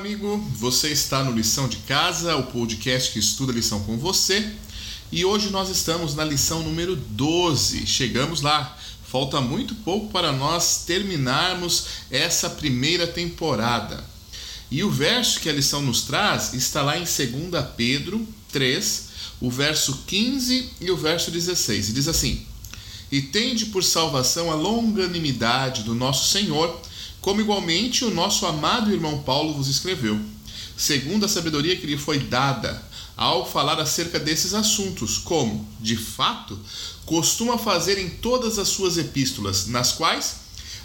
Amigo. Você está no Lição de Casa, o podcast que estuda lição com você. E hoje nós estamos na lição número 12. Chegamos lá. Falta muito pouco para nós terminarmos essa primeira temporada. E o verso que a lição nos traz está lá em 2 Pedro 3, o verso 15 e o verso 16. E diz assim: E tende por salvação a longanimidade do nosso Senhor, como igualmente o nosso amado irmão Paulo vos escreveu, segundo a sabedoria que lhe foi dada ao falar acerca desses assuntos, como, de fato, costuma fazer em todas as suas epístolas, nas quais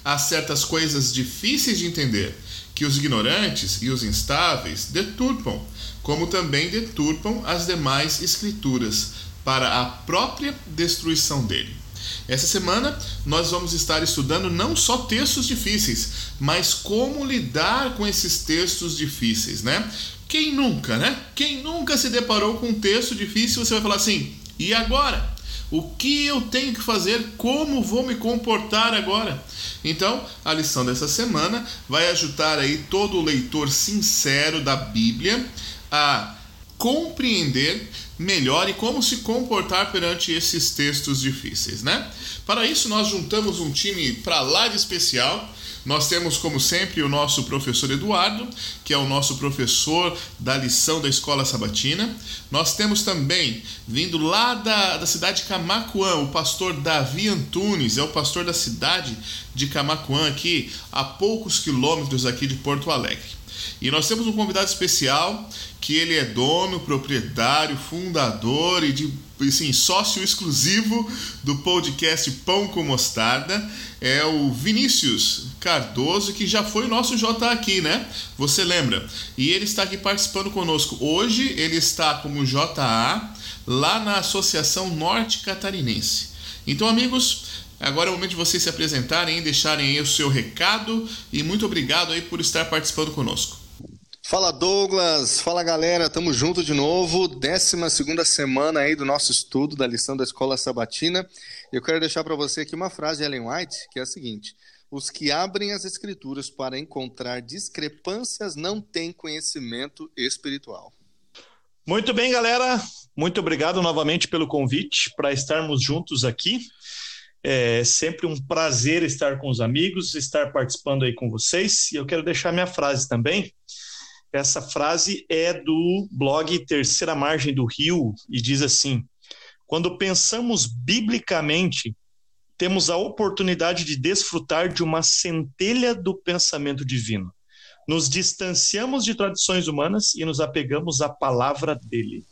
há certas coisas difíceis de entender, que os ignorantes e os instáveis deturpam, como também deturpam as demais escrituras, para a própria destruição dele. Essa semana nós vamos estar estudando não só textos difíceis, mas como lidar com esses textos difíceis, né? Quem nunca, né? Quem nunca se deparou com um texto difícil, você vai falar assim: "E agora? O que eu tenho que fazer? Como vou me comportar agora?" Então, a lição dessa semana vai ajudar aí todo leitor sincero da Bíblia a compreender melhor e como se comportar perante esses textos difíceis, né? Para isso nós juntamos um time para lá de especial. Nós temos, como sempre, o nosso professor Eduardo, que é o nosso professor da lição da Escola Sabatina. Nós temos também, vindo lá da, da cidade de Camacuã, o pastor Davi Antunes, é o pastor da cidade de Camacuã, aqui a poucos quilômetros aqui de Porto Alegre. E nós temos um convidado especial que ele é dono, proprietário, fundador e de assim, sócio exclusivo do podcast Pão com Mostarda. É o Vinícius Cardoso, que já foi o nosso J aqui, né? Você lembra? E ele está aqui participando conosco. Hoje ele está como JA lá na Associação Norte Catarinense. Então, amigos, Agora é o momento de vocês se apresentarem, deixarem aí o seu recado e muito obrigado aí por estar participando conosco. Fala Douglas, fala galera, tamo junto de novo, 12 segunda semana aí do nosso estudo da lição da Escola Sabatina. Eu quero deixar para você aqui uma frase de Ellen White, que é a seguinte: os que abrem as escrituras para encontrar discrepâncias não têm conhecimento espiritual. Muito bem, galera. Muito obrigado novamente pelo convite para estarmos juntos aqui. É sempre um prazer estar com os amigos, estar participando aí com vocês. E eu quero deixar minha frase também. Essa frase é do blog Terceira Margem do Rio e diz assim: Quando pensamos biblicamente, temos a oportunidade de desfrutar de uma centelha do pensamento divino. Nos distanciamos de tradições humanas e nos apegamos à palavra dele.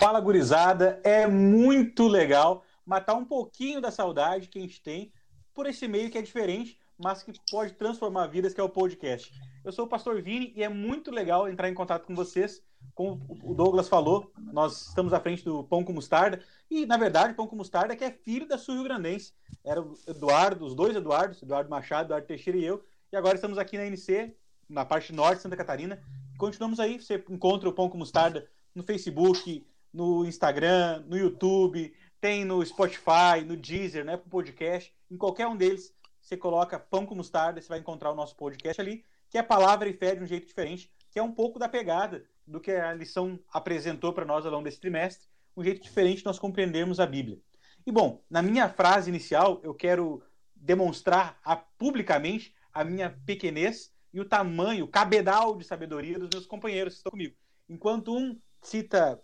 Fala, gurizada, é muito legal matar um pouquinho da saudade que a gente tem por esse meio que é diferente, mas que pode transformar vidas, que é o podcast. Eu sou o Pastor Vini e é muito legal entrar em contato com vocês. Como o Douglas falou, nós estamos à frente do Pão com Mostarda. E, na verdade, Pão com Mostarda que é filho da Sul Rio Grandense. Era o Eduardo, os dois Eduardos, Eduardo Machado, Eduardo Teixeira e eu. E agora estamos aqui na NC, na parte norte de Santa Catarina. Continuamos aí. Você encontra o Pão com Mostarda no Facebook, no Instagram, no YouTube, tem no Spotify, no Deezer, né, para podcast. Em qualquer um deles, você coloca Pão com Mostarda, você vai encontrar o nosso podcast ali que é palavra e fé de um jeito diferente, que é um pouco da pegada do que a lição apresentou para nós ao longo desse trimestre, um jeito diferente de nós compreendermos a Bíblia. E bom, na minha frase inicial, eu quero demonstrar a, publicamente a minha pequenez e o tamanho, o cabedal de sabedoria dos meus companheiros que estão comigo. Enquanto um cita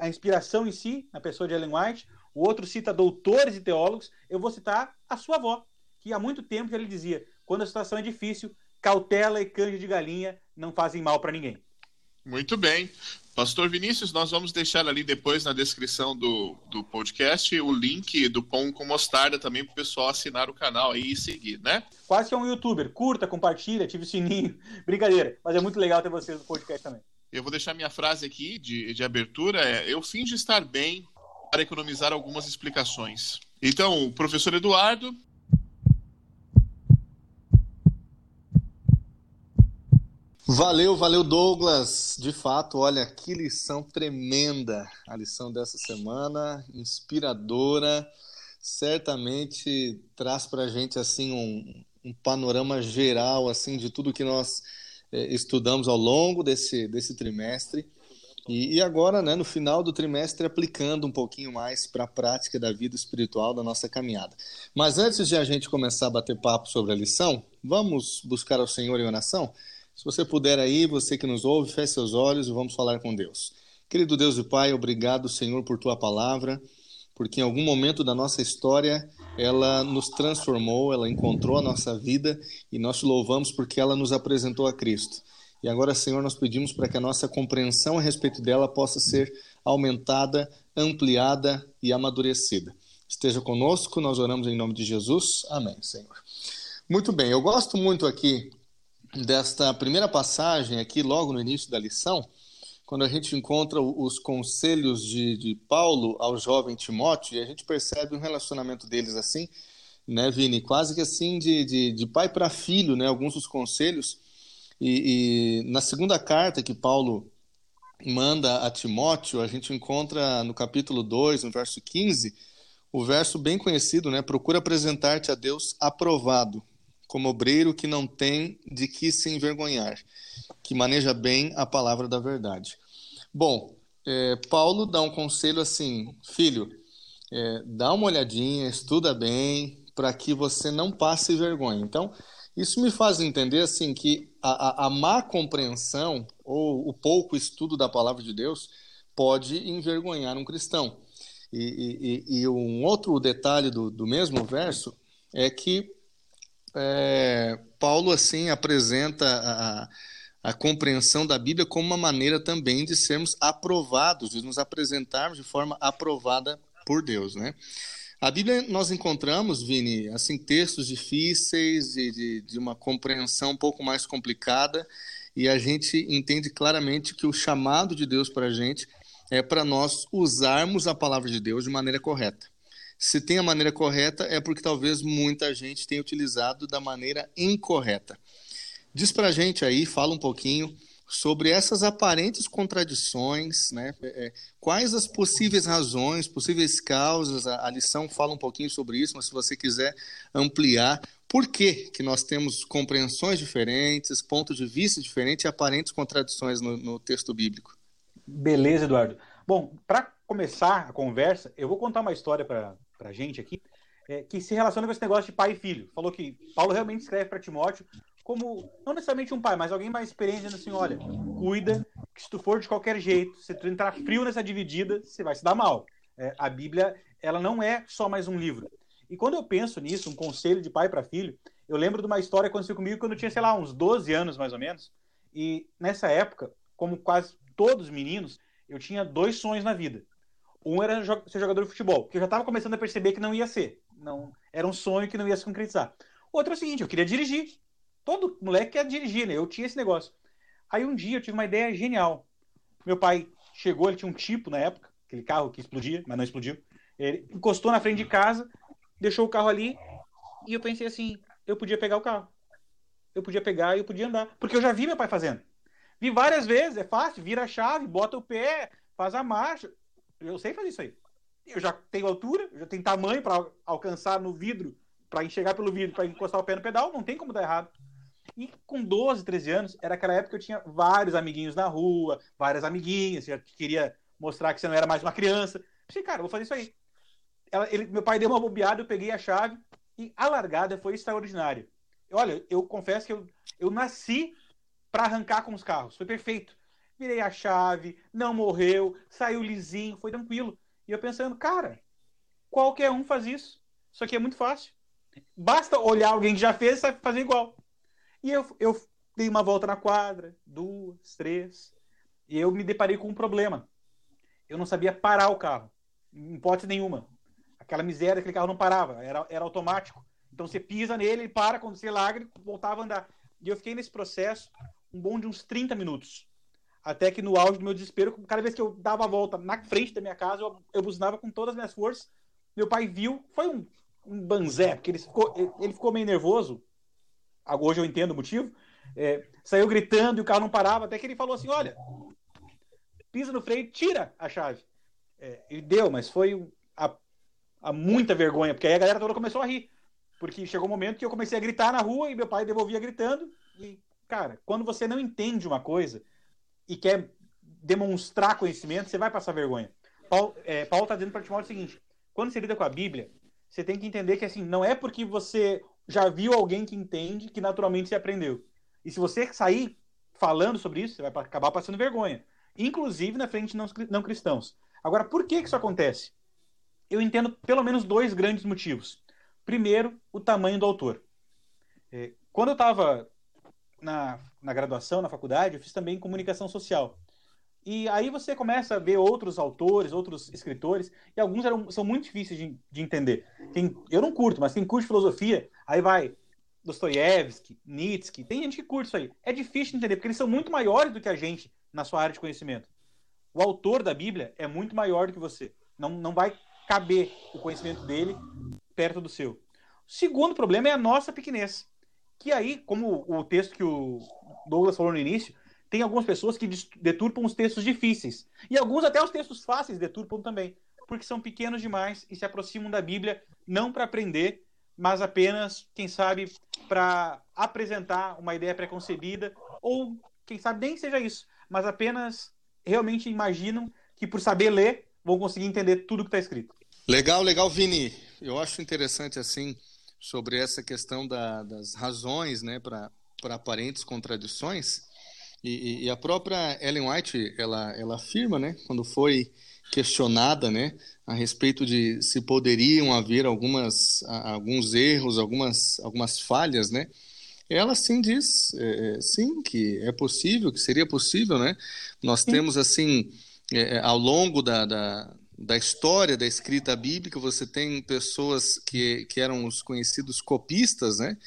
a inspiração em si, na pessoa de Ellen White, o outro cita doutores e teólogos, eu vou citar a sua avó, que há muito tempo já lhe dizia: quando a situação é difícil, cautela e canja de galinha não fazem mal para ninguém. Muito bem. Pastor Vinícius, nós vamos deixar ali depois na descrição do, do podcast o link do Pão com Mostarda também para o pessoal assinar o canal aí e seguir, né? Quase que é um youtuber. Curta, compartilha, ative o sininho. Brincadeira, mas é muito legal ter vocês no podcast também. Eu vou deixar minha frase aqui de, de abertura: é, eu finjo estar bem para economizar algumas explicações. Então, o professor Eduardo Valeu, valeu, Douglas. De fato, olha, que lição tremenda a lição dessa semana, inspiradora. Certamente traz para a gente assim um, um, panorama geral assim de tudo que nós é, estudamos ao longo desse, desse trimestre. E, e agora, né, no final do trimestre, aplicando um pouquinho mais para a prática da vida espiritual da nossa caminhada. Mas antes de a gente começar a bater papo sobre a lição, vamos buscar ao Senhor em oração? Se você puder aí, você que nos ouve, feche seus olhos e vamos falar com Deus. Querido Deus e Pai, obrigado, Senhor, por tua palavra, porque em algum momento da nossa história ela nos transformou, ela encontrou a nossa vida e nós te louvamos porque ela nos apresentou a Cristo. E agora, Senhor, nós pedimos para que a nossa compreensão a respeito dela possa ser aumentada, ampliada e amadurecida. Esteja conosco, nós oramos em nome de Jesus. Amém, Senhor. Muito bem, eu gosto muito aqui desta primeira passagem, aqui logo no início da lição, quando a gente encontra os conselhos de, de Paulo ao jovem Timóteo, e a gente percebe um relacionamento deles assim, né, Vini? Quase que assim, de, de, de pai para filho, né? Alguns dos conselhos. E, e, na segunda carta que Paulo manda a Timóteo, a gente encontra no capítulo 2, no verso 15, o verso bem conhecido, né? Procura apresentar-te a Deus aprovado, como obreiro que não tem de que se envergonhar, que maneja bem a palavra da verdade. Bom, é, Paulo dá um conselho assim, filho, é, dá uma olhadinha, estuda bem, para que você não passe vergonha. Então, isso me faz entender assim que a, a, a má compreensão ou o pouco estudo da palavra de Deus pode envergonhar um cristão. E, e, e um outro detalhe do, do mesmo verso é que é, Paulo assim apresenta a, a compreensão da Bíblia como uma maneira também de sermos aprovados, de nos apresentarmos de forma aprovada por Deus, né? A Bíblia nós encontramos, Vini, assim textos difíceis de, de, de uma compreensão um pouco mais complicada e a gente entende claramente que o chamado de Deus para a gente é para nós usarmos a palavra de Deus de maneira correta. Se tem a maneira correta, é porque talvez muita gente tenha utilizado da maneira incorreta. Diz para a gente aí, fala um pouquinho sobre essas aparentes contradições, né? É, é, quais as possíveis razões, possíveis causas, a, lição fala um pouquinho sobre isso, mas se você quiser ampliar, por que, que nós temos compreensões diferentes, pontos de vista diferentes e aparentes contradições no, no texto bíblico? Beleza, Eduardo. Bom, para começar a conversa, eu vou contar uma história para a gente aqui, é, que se relaciona com esse negócio de pai e filho. Falou que Paulo realmente escreve para Timóteo como, não necessariamente um pai, mas alguém mais experiente, dizendo assim: olha, cuida, que se tu for de qualquer jeito, se tu entrar frio nessa dividida, você vai se dar mal. É, a Bíblia, ela não é só mais um livro. E quando eu penso nisso, um conselho de pai para filho, eu lembro de uma história que aconteceu comigo quando eu tinha, sei lá, uns 12 anos mais ou menos. E nessa época, como quase todos os meninos, eu tinha dois sonhos na vida. Um era ser jogador de futebol, que eu já estava começando a perceber que não ia ser. Não, era um sonho que não ia se concretizar. Outro é o seguinte, eu queria dirigir. Todo moleque quer dirigir, né? Eu tinha esse negócio. Aí um dia eu tive uma ideia genial. Meu pai chegou, ele tinha um tipo na época, aquele carro que explodia, mas não explodiu. Ele encostou na frente de casa, deixou o carro ali, e eu pensei assim, eu podia pegar o carro. Eu podia pegar e eu podia andar. Porque eu já vi meu pai fazendo. Vi várias vezes, é fácil, vira a chave, bota o pé, faz a marcha. Eu sei fazer isso aí. Eu já tenho altura, eu já tenho tamanho para alcançar no vidro, para enxergar pelo vidro, para encostar o pé no pedal, não tem como dar errado. E com 12, 13 anos, era aquela época que eu tinha vários amiguinhos na rua, várias amiguinhas, já queria mostrar que você não era mais uma criança. Eu cara, eu vou fazer isso aí. Ela, ele, meu pai deu uma bobeada, eu peguei a chave e a largada foi extraordinária. Olha, eu confesso que eu, eu nasci para arrancar com os carros, foi perfeito. Virei a chave, não morreu, saiu lisinho, foi tranquilo. E eu pensando, cara, qualquer um faz isso. Isso aqui é muito fácil. Basta olhar alguém que já fez e fazer igual. E eu, eu dei uma volta na quadra, duas, três, e eu me deparei com um problema. Eu não sabia parar o carro, em hipótese nenhuma. Aquela miséria, aquele carro não parava, era, era automático. Então você pisa nele, ele para, quando você larga, ele voltava a andar. E eu fiquei nesse processo um bom de uns 30 minutos. Até que no auge do meu desespero, cada vez que eu dava a volta na frente da minha casa, eu, eu buzinava com todas as minhas forças. Meu pai viu, foi um, um banzé, porque ele ficou, ele ficou meio nervoso hoje eu entendo o motivo, é, saiu gritando e o carro não parava, até que ele falou assim: olha, pisa no freio, tira a chave. É, e deu, mas foi a, a, muita vergonha, porque aí a galera toda começou a rir. Porque chegou um momento que eu comecei a gritar na rua e meu pai devolvia gritando, e cara, quando você não entende uma coisa e quer demonstrar conhecimento, você vai passar vergonha. Paulo, é, Paulo tá dizendo para Timóteo o seguinte: quando você lida com a Bíblia, você tem que entender que assim, não é porque você já viu alguém que entende que naturalmente você aprendeu. E se você sair falando sobre isso, você vai acabar passando vergonha. Inclusive na frente de não, não cristãos. Agora, por que, que isso acontece? Eu entendo pelo menos dois grandes motivos. Primeiro, o tamanho do autor. É, quando eu estava na, na graduação, na faculdade, eu fiz também comunicação social. E aí você começa a ver outros autores, outros escritores, e alguns eram, são muito difíceis de, de entender. Quem, eu não curto, mas quem curte filosofia, aí vai Dostoiévski, Nietzsche, tem gente que curte isso aí. É difícil de entender, porque eles são muito maiores do que a gente na sua área de conhecimento. O autor da Bíblia é muito maior do que você. Não, não vai caber o conhecimento dele perto do seu. O segundo problema é a nossa pequenez. Que aí, como o texto que o Douglas falou no início, tem algumas pessoas que deturpam os textos difíceis. E alguns até os textos fáceis deturpam também, porque são pequenos demais e se aproximam da Bíblia não para aprender, mas apenas, quem sabe, para apresentar uma ideia preconcebida, ou quem sabe nem seja isso, mas apenas realmente imaginam que por saber ler vão conseguir entender tudo que está escrito. Legal, legal, Vini. Eu acho interessante assim sobre essa questão da, das razões, né, para aparentes contradições. E, e, a própria Ellen White, ela, ela afirma, né, quando foi questionada, né, a respeito de se poderiam haver algumas, alguns erros, algumas, algumas falhas, né, ela sim diz, é, é, sim, que é possível, que seria possível, né, nós sim. temos, assim, é, é, ao longo da, da, da história da escrita bíblica, você tem pessoas que, que eram os conhecidos copistas, né,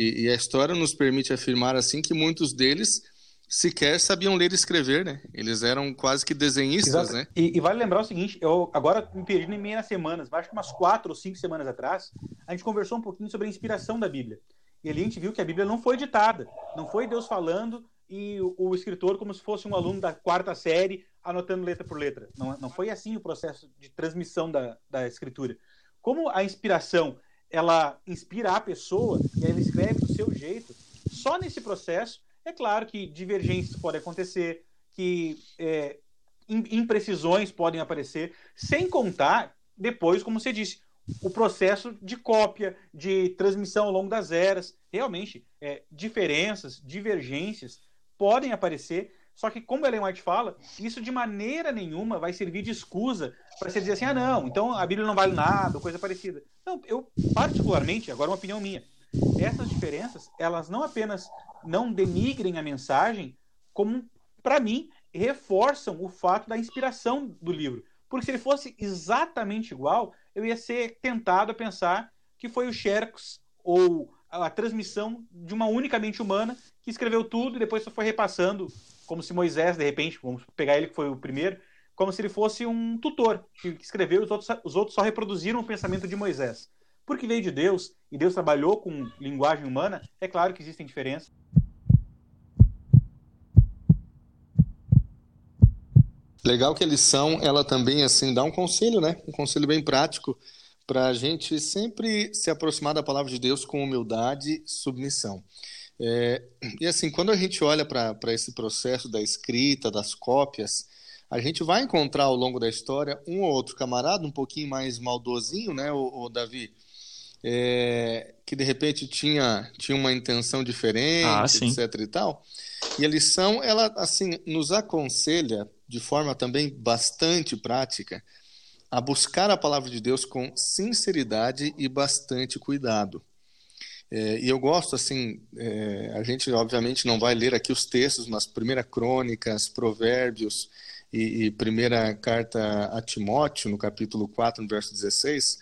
e, e a história nos permite afirmar, assim, que muitos deles sequer sabiam ler e escrever, né? Eles eram quase que desenhistas, Exato. né? E, e, vale lembrar o seguinte, eu agora me perdi em meia semanas, acho que umas quatro ou cinco semanas atrás, a gente conversou um pouquinho sobre a inspiração da Bíblia. E ali a gente viu que a Bíblia não foi ditada, não foi Deus falando e o, o escritor como se fosse um aluno da quarta série anotando letra por letra. Não, não foi assim o processo de transmissão da, da escritura. Como a inspiração ela inspira a pessoa e ela escreve do seu jeito, só nesse processo é claro que divergências podem acontecer, que é, imprecisões podem aparecer, sem contar, depois, como você disse, o processo de cópia, de transmissão ao longo das eras. Realmente, é, diferenças, divergências podem aparecer, só que, como Ellen White fala, isso de maneira nenhuma vai servir de escusa para você dizer assim: ah, não, então a Bíblia não vale nada, coisa parecida. Não, eu, particularmente, agora uma opinião minha, essas diferenças, elas não apenas não denigrem a mensagem, como, para mim, reforçam o fato da inspiração do livro. Porque se ele fosse exatamente igual, eu ia ser tentado a pensar que foi o Xerxes ou a transmissão de uma única mente humana que escreveu tudo e depois só foi repassando, como se Moisés, de repente, vamos pegar ele que foi o primeiro, como se ele fosse um tutor que escreveu, os outros, os outros só reproduziram o pensamento de Moisés. Porque veio de Deus e Deus trabalhou com linguagem humana, é claro que existem diferenças. Legal que a lição, ela também, assim, dá um conselho, né? Um conselho bem prático para a gente sempre se aproximar da palavra de Deus com humildade e submissão. É, e assim, quando a gente olha para esse processo da escrita, das cópias, a gente vai encontrar ao longo da história um ou outro camarada um pouquinho mais maldosinho, né, o, Davi, é, que de repente tinha, tinha uma intenção diferente, ah, etc e tal. E a lição, ela assim, nos aconselha de forma também bastante prática a buscar a palavra de Deus com sinceridade e bastante cuidado. É, e eu gosto, assim, é, a gente obviamente não vai ler aqui os textos, mas Primeira Crônicas, Provérbios e, e Primeira Carta a Timóteo, no capítulo 4, no verso 16,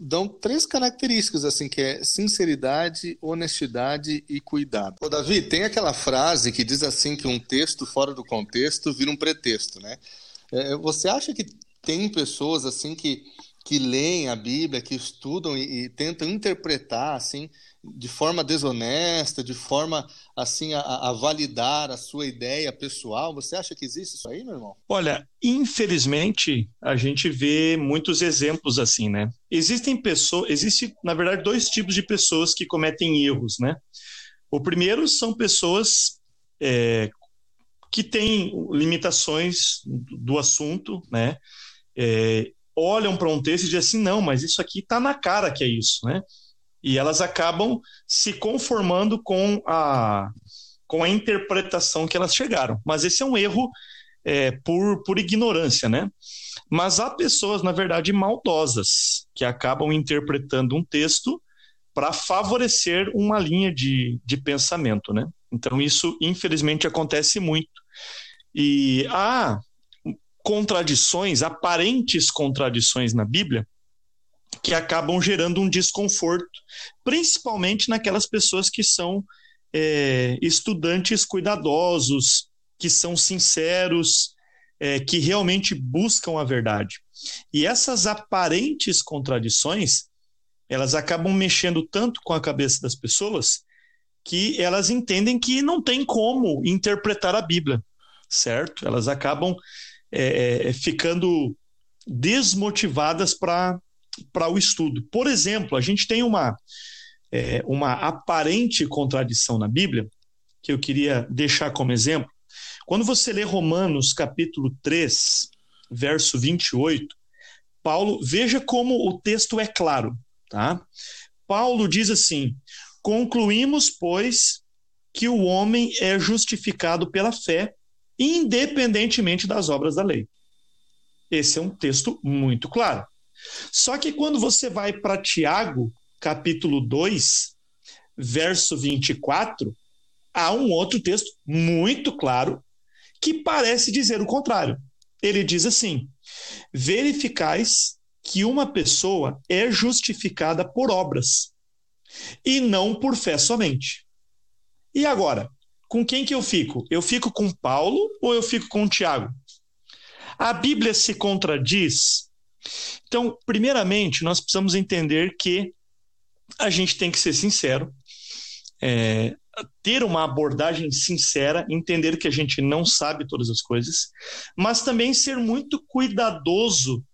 dão três características, assim, que é sinceridade, honestidade e cuidado. Ô, Davi, tem aquela frase que diz assim que um texto fora do contexto vira um pretexto, né? É, você acha que tem pessoas, assim, que, que leem a Bíblia, que estudam e, e tentam interpretar, assim, de forma desonesta, de forma assim a, a, validar a sua ideia pessoal. Você acha que existe isso aí, meu irmão? Olha, infelizmente a gente vê muitos exemplos assim, né? Existem pessoas, existe na verdade dois tipos de pessoas que cometem erros, né? O primeiro são pessoas é, que têm limitações do assunto, né? É, olham para um texto e dizem assim, não, mas isso aqui está na cara que é isso, né? E elas acabam se conformando com a, com a interpretação que elas chegaram. Mas esse é um erro é, por, por ignorância, né? Mas há pessoas, na verdade, maldosas, que acabam interpretando um texto para favorecer uma linha de, de pensamento, né? Então, isso, infelizmente, acontece muito. E há contradições, aparentes contradições na Bíblia, que acabam gerando um desconforto, principalmente naquelas pessoas que são é, estudantes cuidadosos, que são sinceros, é, que realmente buscam a verdade. E essas aparentes contradições, elas acabam mexendo tanto com a cabeça das pessoas que elas entendem que não tem como interpretar a Bíblia, certo? Elas acabam é, é ficando desmotivadas para o estudo. Por exemplo, a gente tem uma, é, uma aparente contradição na Bíblia, que eu queria deixar como exemplo. Quando você lê Romanos capítulo 3, verso 28, Paulo, veja como o texto é claro, tá? Paulo diz assim: Concluímos, pois, que o homem é justificado pela fé, independentemente das obras da lei. Esse é um texto muito claro. Só que quando você vai para Tiago, capítulo 2, verso 24, há um outro texto muito claro que parece dizer o contrário. Ele diz assim: verificais que uma pessoa é justificada por obras e não por fé somente. E agora, com quem que eu fico? Eu fico com Paulo ou eu fico com Tiago? A Bíblia se contradiz. Então, primeiramente, nós precisamos entender que a gente tem que ser sincero, é, ter uma abordagem sincera, entender que a gente não sabe todas as coisas, mas também ser muito cuidadoso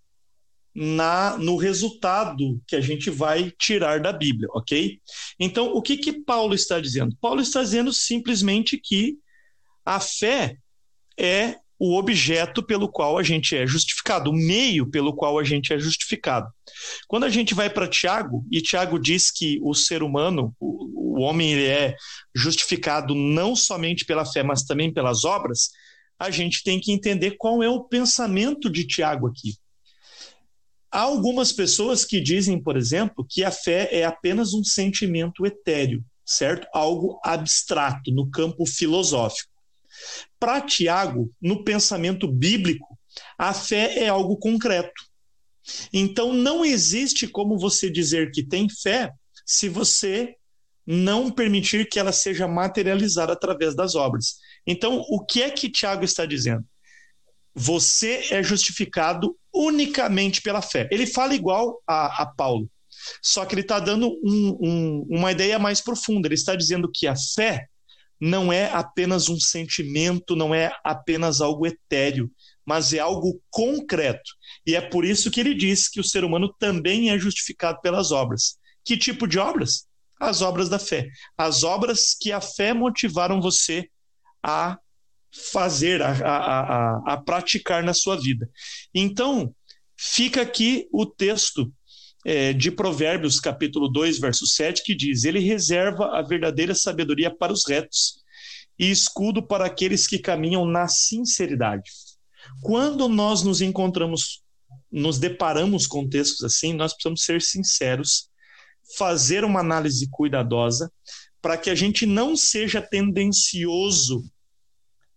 na no resultado que a gente vai tirar da Bíblia, ok? Então, o que que Paulo está dizendo? Paulo está dizendo simplesmente que a fé é o objeto pelo qual a gente é justificado, o meio pelo qual a gente é justificado. Quando a gente vai para Tiago, e Tiago diz que o ser humano, o, o homem, ele é justificado não somente pela fé, mas também pelas obras, a gente tem que entender qual é o pensamento de Tiago aqui. Há algumas pessoas que dizem, por exemplo, que a fé é apenas um sentimento etéreo, certo? Algo abstrato, no campo filosófico. Para Tiago, no pensamento bíblico, a fé é algo concreto. Então não existe como você dizer que tem fé se você não permitir que ela seja materializada através das obras. Então, o que é que Tiago está dizendo? Você é justificado unicamente pela fé. Ele fala igual a, a Paulo, só que ele está dando um, um, uma ideia mais profunda. Ele está dizendo que a fé não é apenas um sentimento, não é apenas algo etéreo, mas é algo concreto. E é por isso que ele diz que o ser humano também é justificado pelas obras. Que tipo de obras? As obras da fé. As obras que a fé motivaram você a fazer, a, a, a, a praticar na sua vida. Então, fica aqui o texto é, de Provérbios, capítulo 2, verso 7, que diz: Ele reserva a verdadeira sabedoria para os retos e escudo para aqueles que caminham na sinceridade. Quando nós nos encontramos, nos deparamos com textos assim, nós precisamos ser sinceros, fazer uma análise cuidadosa, para que a gente não seja tendencioso.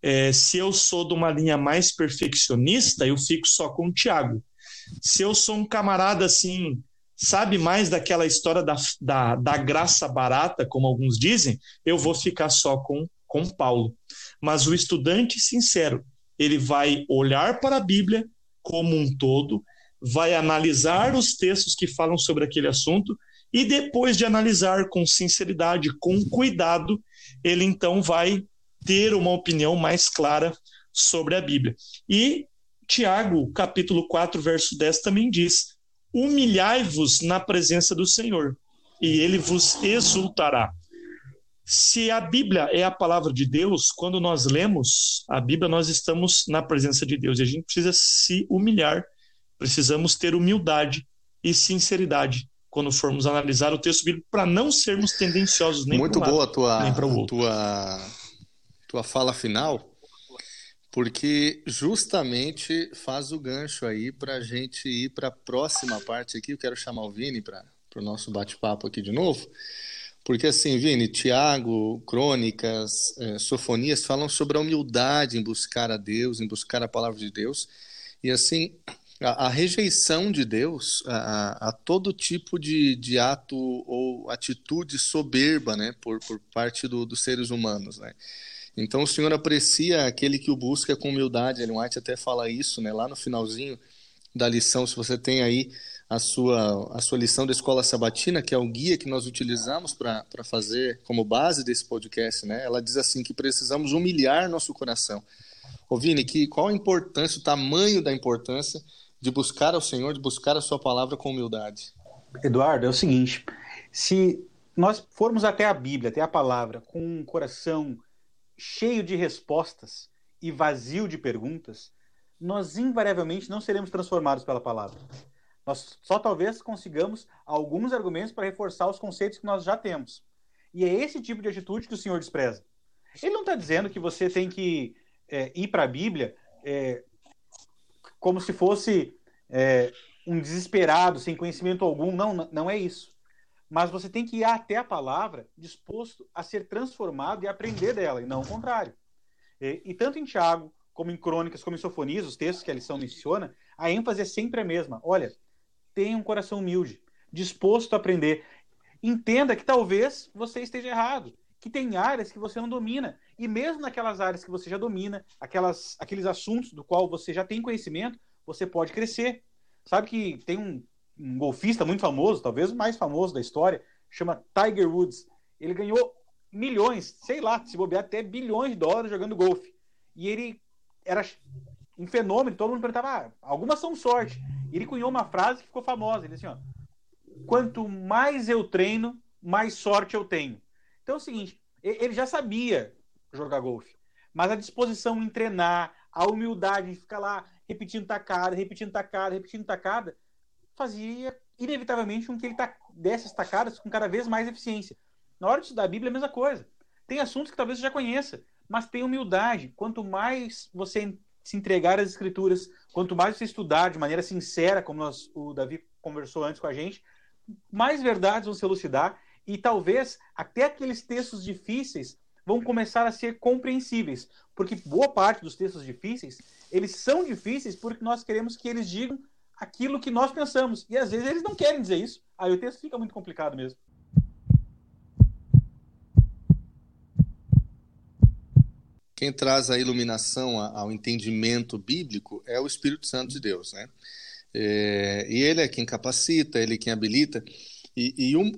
É, se eu sou de uma linha mais perfeccionista, eu fico só com o Tiago. Se eu sou um camarada assim, sabe mais daquela história da, da, da graça barata, como alguns dizem, eu vou ficar só com, com Paulo. Mas o estudante sincero, ele vai olhar para a Bíblia como um todo, vai analisar os textos que falam sobre aquele assunto e depois de analisar com sinceridade, com cuidado, ele então vai ter uma opinião mais clara sobre a Bíblia. E Tiago, capítulo 4, verso 10 também diz: humilhai-vos na presença do Senhor, e ele vos exultará. Se a Bíblia é a palavra de Deus, quando nós lemos a Bíblia, nós estamos na presença de Deus e a gente precisa se humilhar, precisamos ter humildade e sinceridade quando formos analisar o texto bíblico para não sermos tendenciosos nem Muito boa lado, a tua, nem outro. tua, tua fala final, porque justamente faz o gancho aí para a gente ir para a próxima parte aqui. Eu quero chamar o Vini para o nosso bate-papo aqui de novo. Porque assim, Vini, Tiago, Crônicas, é, Sofonias falam sobre a humildade em buscar a Deus, em buscar a palavra de Deus. E assim, a, a rejeição de Deus a, a todo tipo de, de, ato ou atitude soberba né, por, por parte do, dos seres humanos. Né? Então o Senhor aprecia aquele que o busca com humildade. Ellen White até fala isso né, lá no finalzinho da lição, se você tem aí a sua, a sua lição da Escola Sabatina, que é o guia que nós utilizamos para fazer como base desse podcast, né? Ela diz assim que precisamos humilhar nosso coração. Ô Vini, que, qual a importância, o tamanho da importância de buscar ao Senhor, de buscar a sua palavra com humildade? Eduardo, é o seguinte, se nós formos até a Bíblia, até a palavra, com um coração cheio de respostas e vazio de perguntas, nós invariavelmente não seremos transformados pela palavra. Nós só talvez consigamos alguns argumentos para reforçar os conceitos que nós já temos. E é esse tipo de atitude que o Senhor despreza. Ele não está dizendo que você tem que é, ir para a Bíblia é, como se fosse é, um desesperado, sem conhecimento algum. Não, não é isso. Mas você tem que ir até a palavra disposto a ser transformado e aprender dela, e não o contrário. E, e tanto em Tiago, como em Crônicas, como em Sofonias, os textos que a lição menciona, a ênfase é sempre a mesma. Olha, tenha um coração humilde, disposto a aprender. Entenda que talvez você esteja errado, que tem áreas que você não domina. E mesmo naquelas áreas que você já domina, aquelas, aqueles assuntos do qual você já tem conhecimento, você pode crescer. Sabe que tem um, um golfista muito famoso, talvez o mais famoso da história, chama Tiger Woods. Ele ganhou milhões, sei lá, se bobear até bilhões de dólares jogando golfe. E ele era um fenômeno, todo mundo perguntava, ah, algumas são sorte. E ele cunhou uma frase que ficou famosa, ele disse assim, ó, quanto mais eu treino, mais sorte eu tenho. Então é o seguinte, ele já sabia jogar golfe, mas a disposição em treinar, a humildade em ficar lá repetindo tacada, repetindo tacada, repetindo tacada, fazia inevitavelmente com que ele desse as tacadas com cada vez mais eficiência. Na hora de estudar a Bíblia é a mesma coisa. Tem assuntos que talvez você já conheça, mas tem humildade. Quanto mais você se entregar às escrituras, quanto mais você estudar de maneira sincera, como nós, o Davi conversou antes com a gente, mais verdades vão se elucidar e talvez até aqueles textos difíceis vão começar a ser compreensíveis, porque boa parte dos textos difíceis, eles são difíceis porque nós queremos que eles digam aquilo que nós pensamos, e às vezes eles não querem dizer isso. Aí o texto fica muito complicado mesmo. quem traz a iluminação ao entendimento bíblico é o Espírito Santo de Deus, né? É, e ele é quem capacita, ele é quem habilita. E, e um,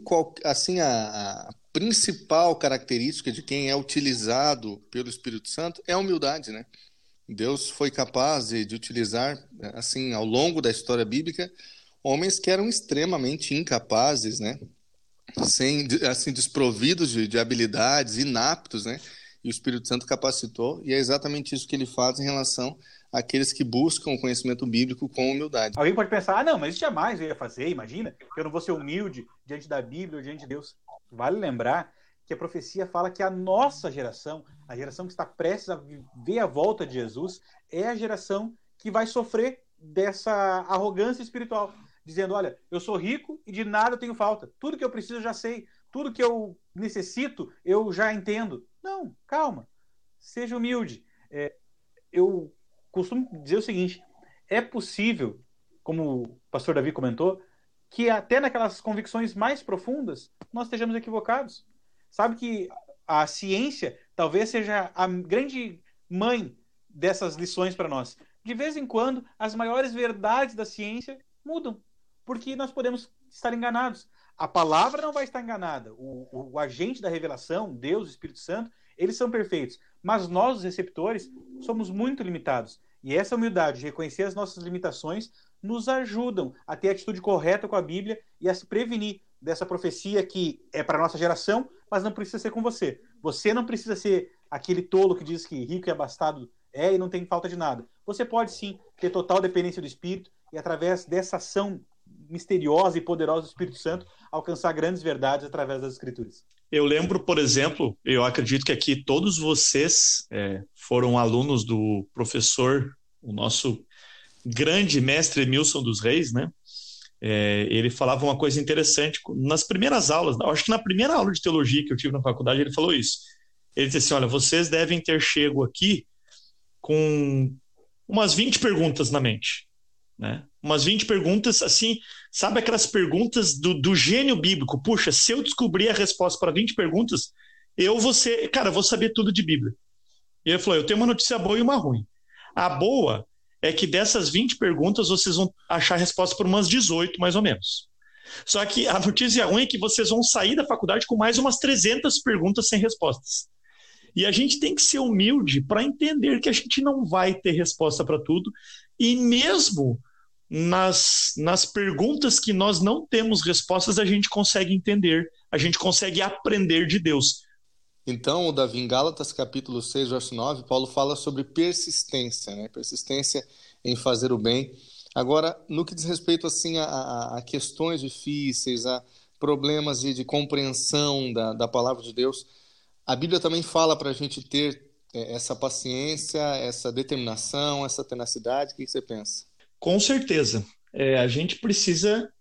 assim, a, a, principal característica de quem é utilizado pelo Espírito Santo é a humildade, né? Deus foi capaz de, de utilizar, assim, ao longo da história bíblica, homens que eram extremamente incapazes, né? Sem, assim, desprovidos de, de habilidades, inaptos, né? e o Espírito Santo capacitou, e é exatamente isso que ele faz em relação àqueles que buscam o conhecimento bíblico com humildade. Alguém pode pensar, ah, não, mas jamais eu ia fazer, imagina, eu não vou ser humilde diante da Bíblia diante de Deus. Vale lembrar que a profecia fala que a nossa geração, a geração que está prestes a ver a volta de Jesus, é a geração que vai sofrer dessa arrogância espiritual, dizendo, olha, eu sou rico e de nada eu tenho falta, tudo que eu preciso eu já sei, tudo que eu necessito eu já entendo. Não, calma. Seja humilde. É, eu costumo dizer o seguinte: é possível, como o pastor Davi comentou, que até naquelas convicções mais profundas nós estejamos equivocados. Sabe que a ciência talvez seja a grande mãe dessas lições para nós. De vez em quando, as maiores verdades da ciência mudam, porque nós podemos estar enganados. A palavra não vai estar enganada. O, o, o, agente da revelação, Deus, Espírito Santo, eles são perfeitos. Mas nós, os receptores, somos muito limitados. E essa humildade de reconhecer as nossas limitações nos ajudam a ter a atitude correta com a Bíblia e a se prevenir dessa profecia que é para nossa geração, mas não precisa ser com você. Você não precisa ser aquele tolo que diz que rico e abastado é e não tem falta de nada. Você pode sim ter total dependência do Espírito e através dessa ação misteriosa e poderosa do Espírito Santo alcançar grandes verdades através das Escrituras. Eu lembro, por exemplo, eu acredito que aqui todos vocês é, foram alunos do professor, o nosso grande mestre Emilson dos Reis, né? É, ele falava uma coisa interessante nas primeiras aulas, acho que na primeira aula de teologia que eu tive na faculdade, ele falou isso. Ele disse assim: Olha, vocês devem ter chego aqui com umas 20 perguntas na mente. Né? Umas 20 perguntas, assim, sabe aquelas perguntas do, do gênio bíblico? Puxa, se eu descobrir a resposta para 20 perguntas, eu vou ser, cara, vou saber tudo de Bíblia. E ele falou: eu tenho uma notícia boa e uma ruim. A boa é que dessas 20 perguntas vocês vão achar resposta por umas 18, mais ou menos. Só que a notícia ruim é que vocês vão sair da faculdade com mais umas 300 perguntas sem respostas. E a gente tem que ser humilde para entender que a gente não vai ter resposta para tudo. E mesmo nas, nas perguntas que nós não temos respostas, a gente consegue entender, a gente consegue aprender de Deus. Então, Davi, em Gálatas capítulo 6, verso 9, Paulo fala sobre persistência, né? persistência em fazer o bem. Agora, no que diz respeito assim a, a questões difíceis, a problemas de, de compreensão da, da palavra de Deus, a Bíblia também fala para a gente ter é, essa paciência, essa determinação, essa tenacidade. O que você pensa? Com certeza. É, a gente precisa.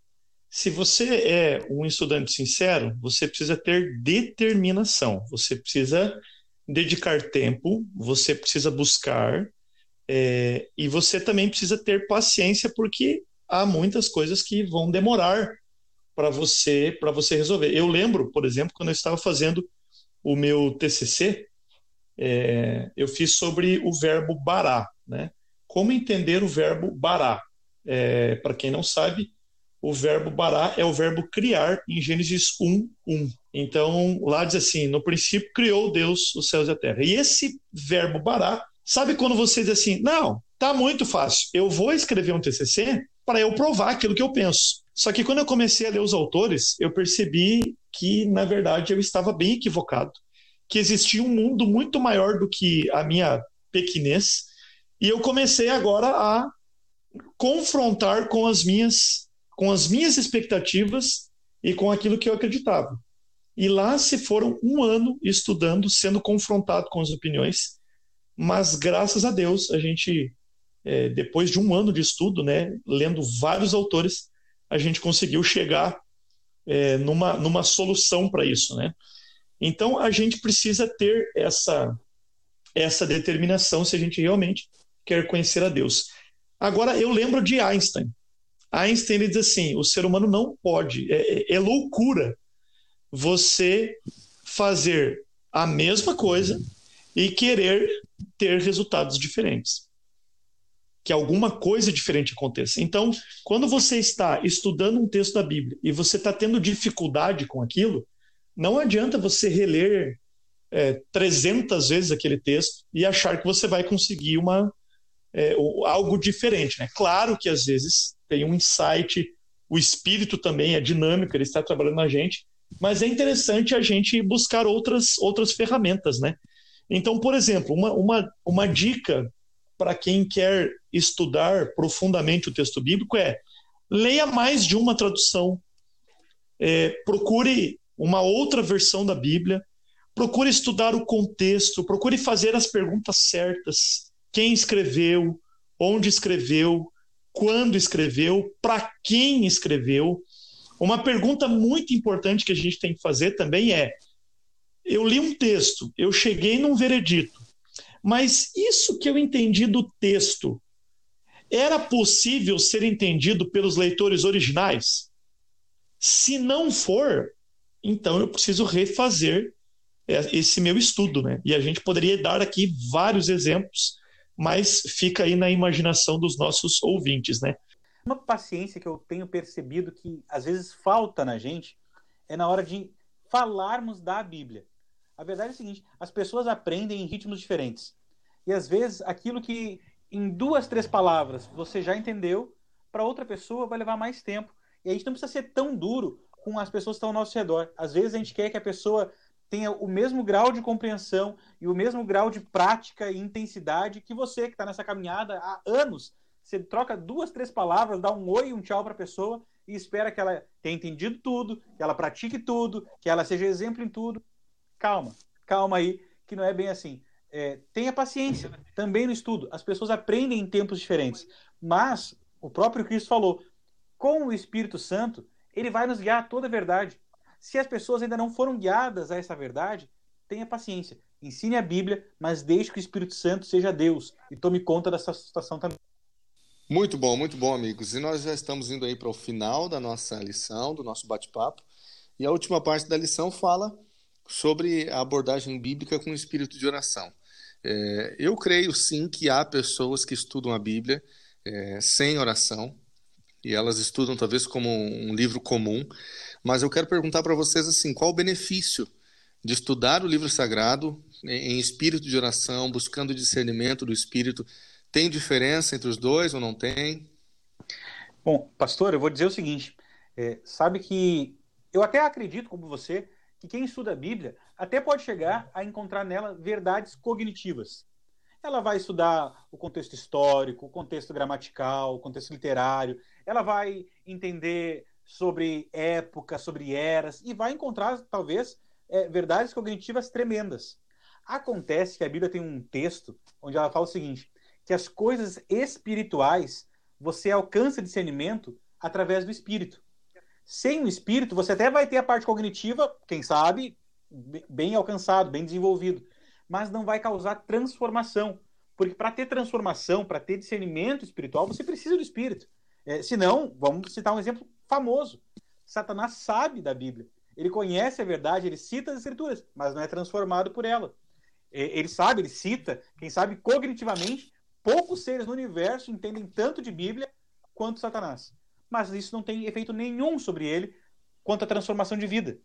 Se você é um estudante sincero, você precisa ter determinação. Você precisa dedicar tempo, você precisa buscar, é, e você também precisa ter paciência, porque há muitas coisas que vão demorar para você para você resolver. Eu lembro, por exemplo, quando eu estava fazendo o meu TCC, é, eu fiz sobre o verbo bará, né? Como entender o verbo bará? É, Para quem não sabe, o verbo bará é o verbo criar em Gênesis 1, 1. Então, lá diz assim: no princípio criou Deus os céus e a terra. E esse verbo bará, sabe quando você diz assim: não, tá muito fácil, eu vou escrever um TCC para eu provar aquilo que eu penso. Só que quando eu comecei a ler os autores, eu percebi que, na verdade, eu estava bem equivocado, que existia um mundo muito maior do que a minha pequenez, e eu comecei agora a confrontar com as minhas com as minhas expectativas e com aquilo que eu acreditava. E lá se foram um ano estudando, sendo confrontado com as opiniões, mas graças a Deus a gente, é, depois de um ano de estudo, né, lendo vários autores, a gente conseguiu chegar é, numa, numa solução para isso, né? Então a gente precisa ter essa essa determinação se a gente realmente quer conhecer a Deus. Agora eu lembro de Einstein. Einstein ele diz assim: o ser humano não pode, é, é, é loucura você fazer a mesma coisa e querer ter resultados diferentes que alguma coisa diferente aconteça. Então, quando você está estudando um texto da Bíblia e você está tendo dificuldade com aquilo, não adianta você reler é, 300 vezes aquele texto e achar que você vai conseguir uma, é, algo diferente. Né? Claro que às vezes tem um insight, o espírito também é dinâmico, ele está trabalhando na gente, mas é interessante a gente buscar outras, outras ferramentas. Né? Então, por exemplo, uma, uma, uma dica para quem quer estudar profundamente o texto bíblico é leia mais de uma tradução, é, procure uma outra versão da Bíblia, procure estudar o contexto, procure fazer as perguntas certas. Quem escreveu, onde escreveu, quando escreveu, para quem escreveu. Uma pergunta muito importante que a gente tem que fazer também é: eu li um texto, eu cheguei num veredito, mas isso que eu entendi do texto era possível ser entendido pelos leitores originais? Se não for, então eu preciso refazer é, esse meu estudo, né? E a gente poderia dar aqui vários exemplos, mas fica aí na imaginação dos nossos ouvintes, né? Uma paciência que eu tenho percebido que às vezes falta na gente é na hora de falarmos da Bíblia. A verdade é a seguinte: as pessoas aprendem em ritmos diferentes. E às vezes aquilo que em duas, três palavras você já entendeu, para outra pessoa vai levar mais tempo. E a gente não precisa ser tão duro com as pessoas que estão ao nosso redor. Às vezes a gente quer que a pessoa tenha o mesmo grau de compreensão e o mesmo grau de prática e intensidade que você que está nessa caminhada há anos. Você troca duas, três palavras, dá um oi e um tchau para a pessoa e espera que ela tenha entendido tudo, que ela pratique tudo, que ela seja exemplo em tudo. Calma, calma aí, que não é bem assim. É, tenha paciência também no estudo. As pessoas aprendem em tempos diferentes. Mas o próprio Cristo falou: com o Espírito Santo, ele vai nos guiar a toda a verdade. Se as pessoas ainda não foram guiadas a essa verdade, tenha paciência. Ensine a Bíblia, mas deixe que o Espírito Santo seja Deus e tome conta dessa situação também. Muito bom, muito bom, amigos. E nós já estamos indo aí para o final da nossa lição, do nosso bate-papo. E a última parte da lição fala sobre a abordagem bíblica com o espírito de oração. É, eu creio sim que há pessoas que estudam a Bíblia é, sem oração, e elas estudam talvez como um livro comum, mas eu quero perguntar para vocês assim, qual o benefício de estudar o livro sagrado em espírito de oração, buscando discernimento do espírito? Tem diferença entre os dois ou não tem? Bom, pastor, eu vou dizer o seguinte: é, sabe que eu até acredito, como você, que quem estuda a Bíblia até pode chegar a encontrar nela verdades cognitivas. Ela vai estudar o contexto histórico, o contexto gramatical, o contexto literário, ela vai entender sobre época, sobre eras, e vai encontrar, talvez, é, verdades cognitivas tremendas. Acontece que a Bíblia tem um texto onde ela fala o seguinte: que as coisas espirituais você alcança discernimento através do espírito. Sem o espírito, você até vai ter a parte cognitiva, quem sabe, bem alcançado, bem desenvolvido, mas não vai causar transformação. Porque para ter transformação, para ter discernimento espiritual, você precisa do espírito. É, senão, vamos citar um exemplo famoso. Satanás sabe da Bíblia. Ele conhece a verdade, ele cita as escrituras, mas não é transformado por ela. Ele sabe, ele cita, quem sabe cognitivamente, poucos seres no universo entendem tanto de Bíblia quanto Satanás mas isso não tem efeito nenhum sobre ele quanto à transformação de vida.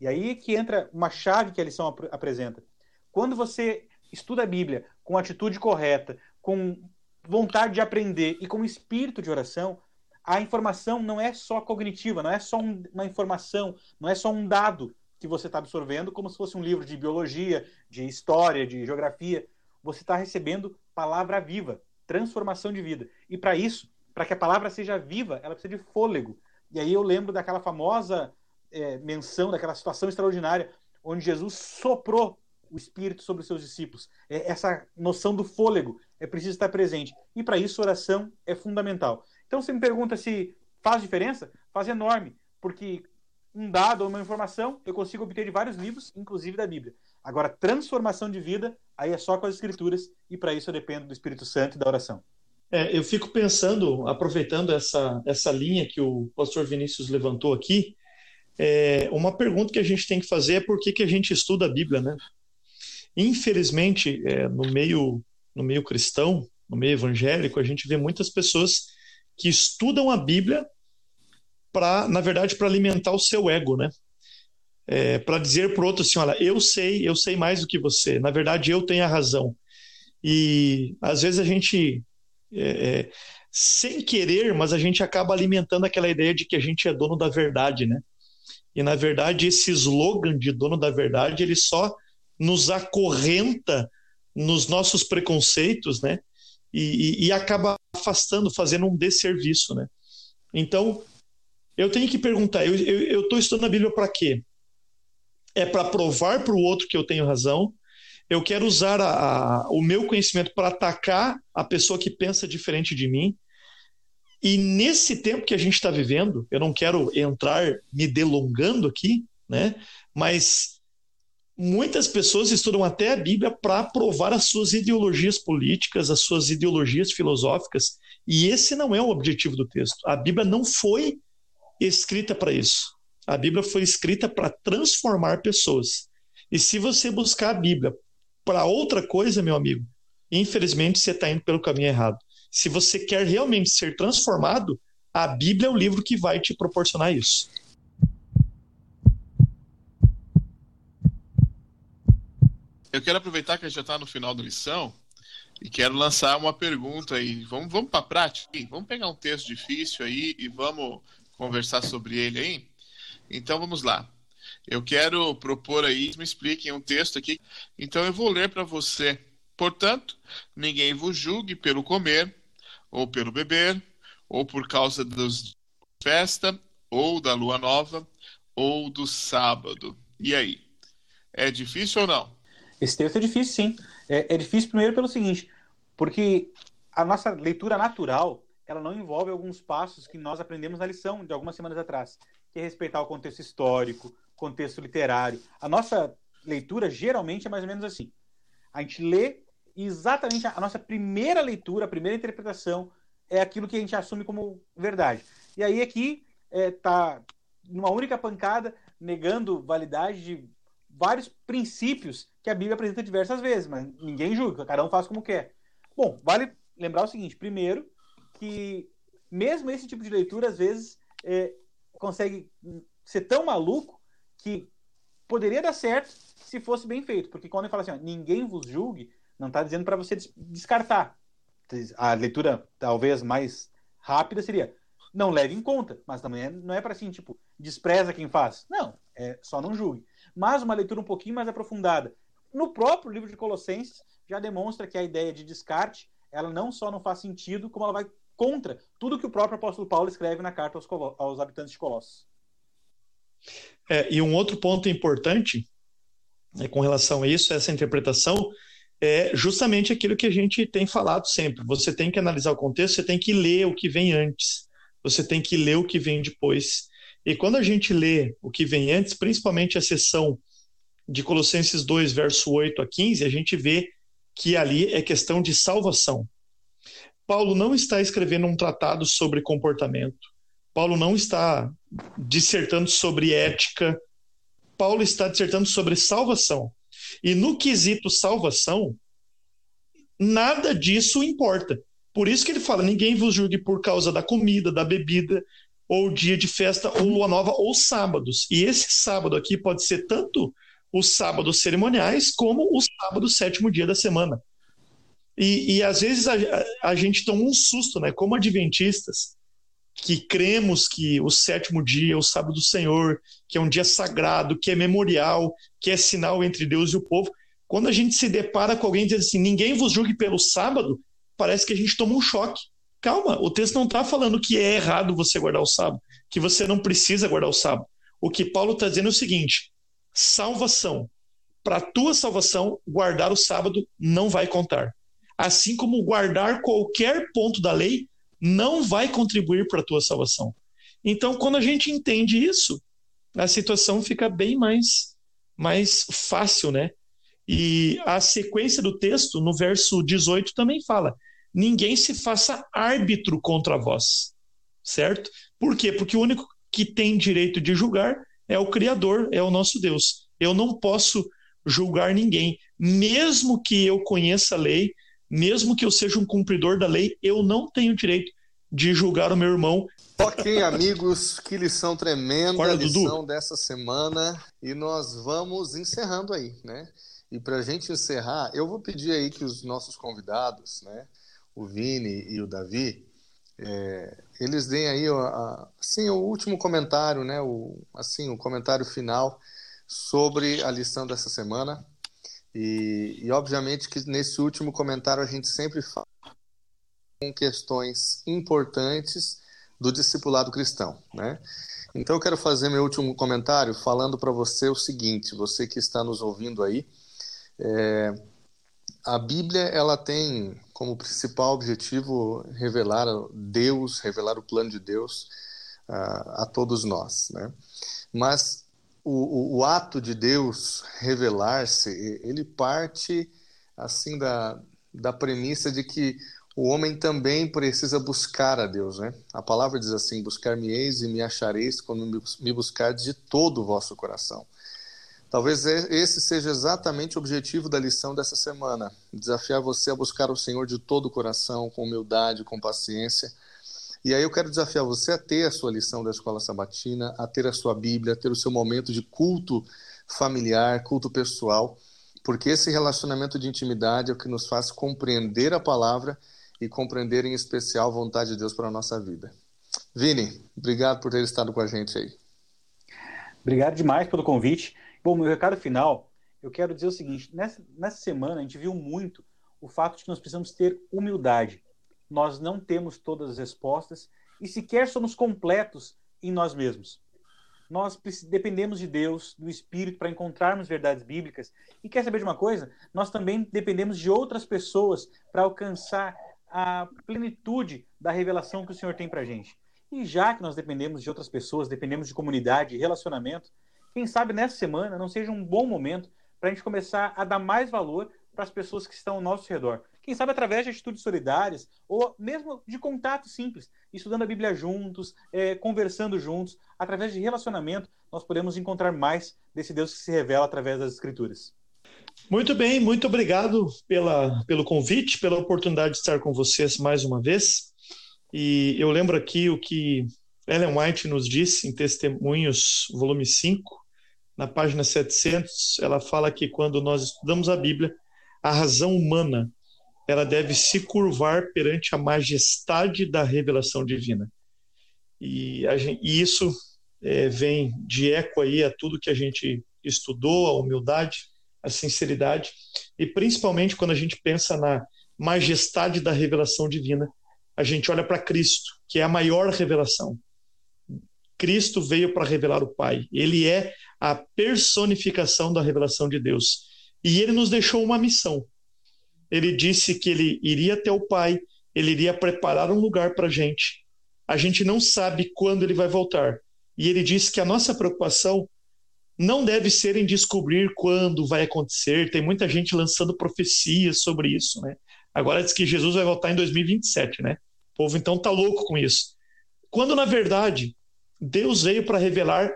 E aí que entra uma chave que a lição ap apresenta. Quando você estuda a Bíblia com atitude correta, com vontade de aprender e com espírito de oração, a informação não é só cognitiva, não é só um, uma informação, não é só um dado que você está absorvendo, como se fosse um livro de biologia, de história, de geografia. Você está recebendo palavra viva, transformação de vida. E para isso, para que a palavra seja viva, ela precisa de fôlego. E aí eu lembro daquela famosa é, menção, daquela situação extraordinária, onde Jesus soprou o Espírito sobre os seus discípulos. É, essa noção do fôlego é preciso estar presente. E para isso, oração é fundamental. Então, você me pergunta se faz diferença? Faz enorme, porque um dado ou uma informação eu consigo obter de vários livros, inclusive da Bíblia. Agora, transformação de vida, aí é só com as Escrituras, e para isso eu dependo do Espírito Santo e da oração. É, eu fico pensando, aproveitando essa, essa linha que o pastor Vinícius levantou aqui, é, uma pergunta que a gente tem que fazer é por que, que a gente estuda a Bíblia, né? Infelizmente, é, no meio no meio cristão, no meio evangélico, a gente vê muitas pessoas que estudam a Bíblia para, na verdade, para alimentar o seu ego, né? É, para dizer para o outro assim, olha, eu sei, eu sei mais do que você. Na verdade, eu tenho a razão. E às vezes a gente é, é, sem querer, mas a gente acaba alimentando aquela ideia de que a gente é dono da verdade, né? E na verdade esse slogan de dono da verdade ele só nos acorrenta nos nossos preconceitos, né? E, e, e acaba afastando, fazendo um desserviço, né? Então eu tenho que perguntar: eu estou estudando a Bíblia para quê? É para provar para o outro que eu tenho razão? eu quero usar a, a, o meu conhecimento para atacar a pessoa que pensa diferente de mim. E nesse tempo que a gente está vivendo, eu não quero entrar me delongando aqui, né? Mas muitas pessoas estudam até a Bíblia para provar as suas ideologias políticas, as suas ideologias filosóficas, e esse não é o objetivo do texto. A Bíblia não foi escrita para isso. A Bíblia foi escrita para transformar pessoas. E se você buscar a Bíblia para outra coisa, meu amigo, infelizmente você está indo pelo caminho errado. Se você quer realmente ser transformado, a Bíblia é o livro que vai te proporcionar isso. Eu quero aproveitar que a gente já está no final da lição e quero lançar uma pergunta aí. Vamos, vamos para a prática? Vamos pegar um texto difícil aí e vamos conversar sobre ele aí? Então vamos lá. Eu quero propor aí, me expliquem um texto aqui. Então eu vou ler para você. Portanto, ninguém vos julgue pelo comer, ou pelo beber, ou por causa dos festa, ou da lua nova, ou do sábado. E aí? É difícil ou não? Esse texto é difícil, sim. É, é difícil primeiro pelo seguinte, porque a nossa leitura natural ela não envolve alguns passos que nós aprendemos na lição de algumas semanas atrás, que é respeitar o contexto histórico, contexto literário. A nossa leitura geralmente é mais ou menos assim. A gente lê exatamente a nossa primeira leitura, a primeira interpretação é aquilo que a gente assume como verdade. E aí aqui está é, numa única pancada negando validade de vários princípios que a Bíblia apresenta diversas vezes, mas ninguém julga, cada um faz como quer. Bom, vale lembrar o seguinte: primeiro, que mesmo esse tipo de leitura, às vezes, é, consegue ser tão maluco que poderia dar certo se fosse bem feito. Porque quando ele fala assim, ó, ninguém vos julgue, não está dizendo para você descartar. A leitura talvez mais rápida seria não leve em conta, mas também é, não é para assim, tipo, despreza quem faz. Não, é só não julgue. Mas uma leitura um pouquinho mais aprofundada. No próprio livro de Colossenses já demonstra que a ideia de descarte, ela não só não faz sentido, como ela vai contra tudo que o próprio apóstolo Paulo escreve na carta aos, aos habitantes de Colossos. É, e um outro ponto importante é, com relação a isso, essa interpretação, é justamente aquilo que a gente tem falado sempre. Você tem que analisar o contexto, você tem que ler o que vem antes, você tem que ler o que vem depois. E quando a gente lê o que vem antes, principalmente a seção de Colossenses 2, verso 8 a 15, a gente vê que ali é questão de salvação. Paulo não está escrevendo um tratado sobre comportamento. Paulo não está dissertando sobre ética. Paulo está dissertando sobre salvação. E no quesito salvação, nada disso importa. Por isso que ele fala: ninguém vos julgue por causa da comida, da bebida, ou dia de festa, ou lua nova, ou sábados. E esse sábado aqui pode ser tanto os sábados cerimoniais como o sábado sétimo dia da semana. E, e às vezes a, a, gente toma um susto, né? Como adventistas, que cremos que o sétimo dia, o sábado do Senhor, que é um dia sagrado, que é memorial, que é sinal entre Deus e o povo. Quando a gente se depara com alguém dizendo assim, ninguém vos julgue pelo sábado, parece que a gente toma um choque. Calma, o texto não está falando que é errado você guardar o sábado, que você não precisa guardar o sábado. O que Paulo está dizendo é o seguinte: salvação. Para a tua salvação, guardar o sábado não vai contar. Assim como guardar qualquer ponto da lei não vai contribuir para a tua salvação. Então, quando a gente entende isso, a situação fica bem mais, mais fácil, né? E a sequência do texto, no verso 18, também fala: ninguém se faça árbitro contra vós, certo? Por quê? Porque o único que tem direito de julgar é o Criador, é o nosso Deus. Eu não posso julgar ninguém, mesmo que eu conheça a lei, mesmo que eu seja um cumpridor da lei, eu não tenho direito de julgar o meu irmão. Ok, amigos, que lição tremenda, Fora, lição Dudu. dessa semana. E nós vamos encerrando aí, né? E para a gente encerrar, eu vou pedir aí que os nossos convidados, né, o Vini e o Davi, é, eles deem aí a, assim, o último comentário, né, o, assim, o comentário final sobre a lição dessa semana. E, e, obviamente que nesse último comentário a gente sempre fala com questões importantes do discipulado cristão, né? Então eu quero fazer meu último comentário falando para você o seguinte, você que está nos ouvindo aí, é, a Bíblia ela tem como principal objetivo revelar Deus, revelar o plano de Deus uh, a todos nós, né? Mas o, o, o ato de Deus revelar-se, ele parte assim da, da premissa de que o homem também precisa buscar a Deus, né? A palavra diz assim: buscar-me-eis e me achareis quando me buscardes de todo o vosso coração. Talvez esse seja exatamente o objetivo da lição dessa semana: desafiar você a buscar o Senhor de todo o coração, com humildade, com paciência, e aí eu quero desafiar você a ter a sua lição da escola sabatina, a ter a sua Bíblia, a ter o seu momento de culto familiar, culto pessoal, porque esse relacionamento de intimidade é o que nos faz compreender a palavra e compreender em especial a vontade de Deus para a nossa vida. Vini, obrigado por ter estado com a gente aí. Obrigado demais pelo convite. Bom, meu recado final, eu quero dizer o seguinte: nessa, nessa semana a gente viu muito o fato de que nós precisamos ter humildade. Nós não temos todas as respostas e sequer somos completos em nós mesmos. Nós dependemos de Deus, do Espírito, para encontrarmos verdades bíblicas. E quer saber de uma coisa? Nós também dependemos de outras pessoas para alcançar a plenitude da revelação que o Senhor tem para a gente. E já que nós dependemos de outras pessoas, dependemos de comunidade, relacionamento, quem sabe nessa semana não seja um bom momento para a gente começar a dar mais valor para as pessoas que estão ao nosso redor. Quem sabe através de atitudes solidárias ou mesmo de contato simples, estudando a Bíblia juntos, é, conversando juntos, através de relacionamento, nós podemos encontrar mais desse Deus que se revela através das Escrituras. Muito bem, muito obrigado pela, pelo convite, pela oportunidade de estar com vocês mais uma vez. E eu lembro aqui o que Ellen White nos disse em Testemunhos, volume 5, na página 700. Ela fala que quando nós estudamos a Bíblia, a razão humana ela deve se curvar perante a majestade da revelação divina. E, gente, e isso é, vem de eco aí a tudo que a gente estudou, a humildade, a sinceridade, e principalmente quando a gente pensa na majestade da revelação divina, a gente olha para Cristo, que é a maior revelação. Cristo veio para revelar o Pai. Ele é a personificação da revelação de Deus. E ele nos deixou uma missão. Ele disse que ele iria até o Pai, ele iria preparar um lugar para a gente. A gente não sabe quando ele vai voltar. E ele disse que a nossa preocupação não deve ser em descobrir quando vai acontecer. Tem muita gente lançando profecias sobre isso, né? Agora diz que Jesus vai voltar em 2027, né? O povo então tá louco com isso. Quando na verdade Deus veio para revelar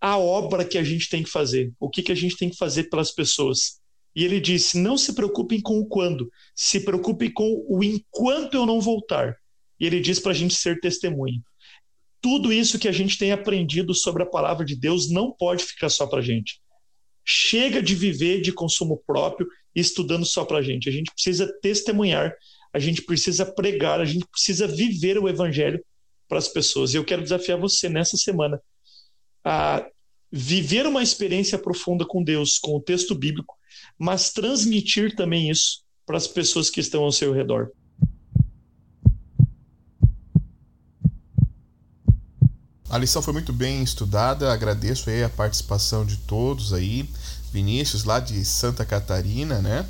a obra que a gente tem que fazer, o que que a gente tem que fazer pelas pessoas. E ele disse: "Não se preocupem com o quando, se preocupem com o enquanto eu não voltar". E ele diz para a gente ser testemunha tudo isso que a gente tem aprendido sobre a palavra de Deus não pode ficar só para a gente. Chega de viver de consumo próprio estudando só para a gente. A gente precisa testemunhar, a gente precisa pregar, a gente precisa viver o evangelho para as pessoas. E eu quero desafiar você nessa semana a viver uma experiência profunda com Deus, com o texto bíblico, mas transmitir também isso para as pessoas que estão ao seu redor. A lição foi muito bem estudada, agradeço aí a participação de todos aí. Vinícius lá de Santa Catarina, né?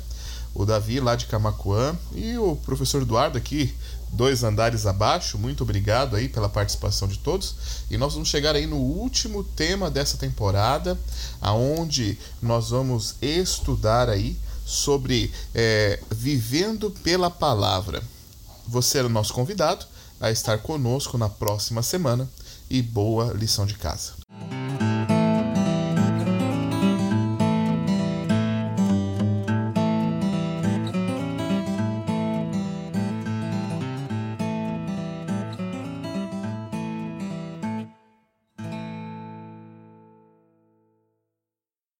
O Davi lá de Camacuã e o professor Eduardo aqui, dois andares abaixo. Muito obrigado aí pela participação de todos. E nós vamos chegar aí no último tema dessa temporada, aonde nós vamos estudar aí sobre é, vivendo pela palavra. Você é o nosso convidado a estar conosco na próxima semana e boa lição de casa.